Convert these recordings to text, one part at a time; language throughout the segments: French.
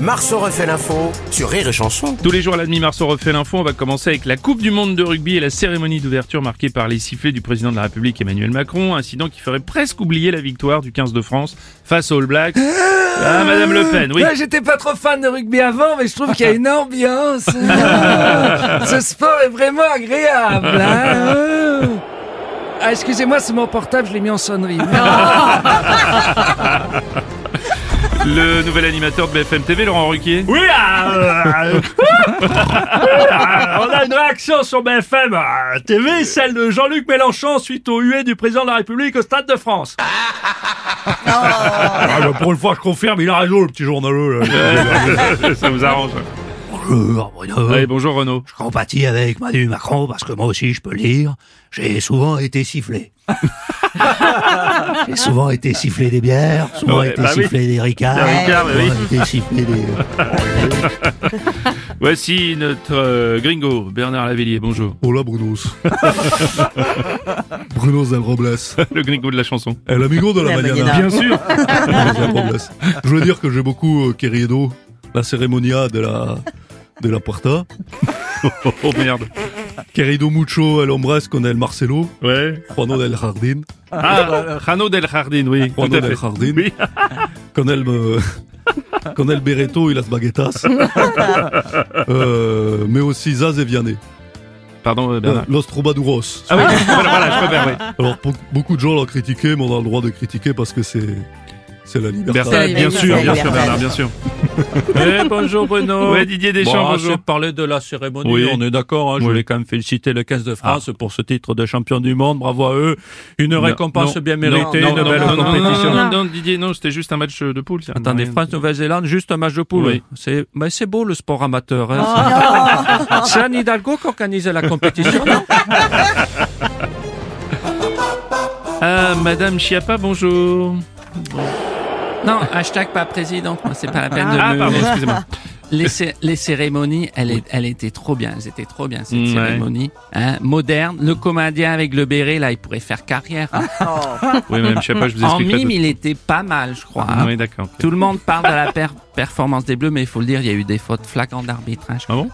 Marceau refait l'info sur Rire et Chanson. Tous les jours à la demi-mars, on refait l'info. On va commencer avec la Coupe du Monde de rugby et la cérémonie d'ouverture marquée par les sifflets du président de la République Emmanuel Macron. Incident qui ferait presque oublier la victoire du 15 de France face aux All Blacks. Ah, Madame Le Pen, oui. Ouais, J'étais pas trop fan de rugby avant, mais je trouve qu'il y a une ambiance. Ce sport est vraiment agréable. hein. Ah, excusez-moi, c'est mon portable, je l'ai mis en sonnerie. Le nouvel animateur de BFM TV, Laurent Ruquier. Oui, euh, on a une réaction sur BFM euh, TV, celle de Jean-Luc Mélenchon suite au huée du président de la République au Stade de France. Ah, bah, pour une fois, je confirme, il a raison, le petit journaleux. là. Ça vous arrange. Bonjour Bruno. Allez, bonjour Renaud. Je compatis avec Manu Macron parce que moi aussi je peux lire. J'ai souvent été sifflé. J'ai souvent été sifflé des bières, souvent Ouais, été bah oui. sifflé des ricards, Des ricards, bah souvent oui. été sifflé des... Voici notre euh, gringo, Bernard Lavillier. Bonjour. Hola Brunos. Brunos del Robles. Le gringo de la chanson. El amigo de la mañana. Bien sûr. Je voulais dire que j'ai beaucoup euh, querido la cérémonia de la de la puerta. Oh merde. Querido mucho el hombres con el Marcelo? Ouais. Juano del Jardín. Ah, Jano del Jardín, oui. Juano del fait. Jardín. Oui. Con el me- con el Bereto y las baguetas. Euh, mais aussi Zaz et Vianney. Pardon, euh, Bernard. Los Troubaduros. Ah oui, voilà, voilà, je préfère, oui. Alors pour- beaucoup de gens l'ont critiqué, mais on a le droit de critiquer parce que c'est c'est la liberté. Bernard, bien sûr, bien sûr, Bernard, bien sûr. Eh, bonjour Bruno. Ouais, Didier Deschamps, Bon, bonjour. parler de la cérémonie, Oui. on est d'accord, hein, je Oui. voulais quand même féliciter le 15 de France pour ce titre de champion du monde, bravo à eux, une Non, récompense non, bien non, méritée, non, une non, belle non, non, compétition. Non, non, non, Didier, non, c'était juste un match de poule. ça. Attendez, Rien. France-Nouvelle-Zélande, juste un match de poule. Oui. C'est, mais c'est beau le sport amateur. Hein, c'est Anne Hidalgo qui organise la compétition, non Ah, Madame Chiappa, bonjour. Non, hashtag pas présidente, moi, c'est pas la peine de Ah, me... pardon, excusez-moi. Les, cé- les cérémonies, elles, est- elles étaient trop bien, elles étaient trop bien, cette Ouais. cérémonie. Hein, moderne, le comédien avec le béret, là, il pourrait faire carrière. hein. Oui, Madame Chiappa, je vous En explique. mime, il était pas mal, je crois. hein. Oui, d'accord. Tout le monde parle de la per- performance des Bleus, mais il faut le dire, il y a eu des fautes flagrantes d'arbitrage. Ah bon?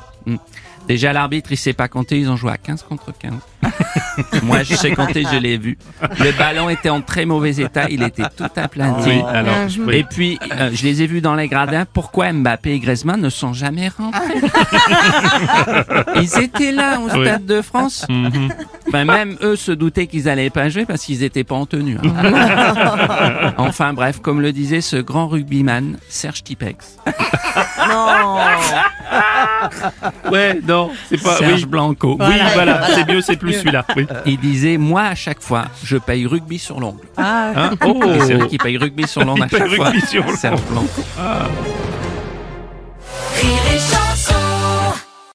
Déjà, l'arbitre, il sait pas compter, ils ont joué à 15 contre 15. Moi, je sais compter, je l'ai vu. Le ballon était en très mauvais état, il était tout aplati. Oui, alors. oui. Et puis, euh, je les ai vus dans les gradins. Pourquoi Mbappé et Griezmann ne sont jamais rentrés? Ils étaient là au Oui. Stade de France. Mhm. Ben, même eux se doutaient qu'ils allaient pas jouer parce qu'ils étaient pas en tenue. hein. enfin bref, comme le disait ce grand rugbyman, Serge Tipex. Ouais, non, c'est pas. Serge Oui, Blanco. oui, voilà, c'est mieux, c'est plus celui-là. Oui. Il disait, moi, à chaque fois, je paye rugby sur l'ongle. Hein oh, Et c'est vrai qu'il paye rugby sur l'ongle à chaque fois. Serge Blanco.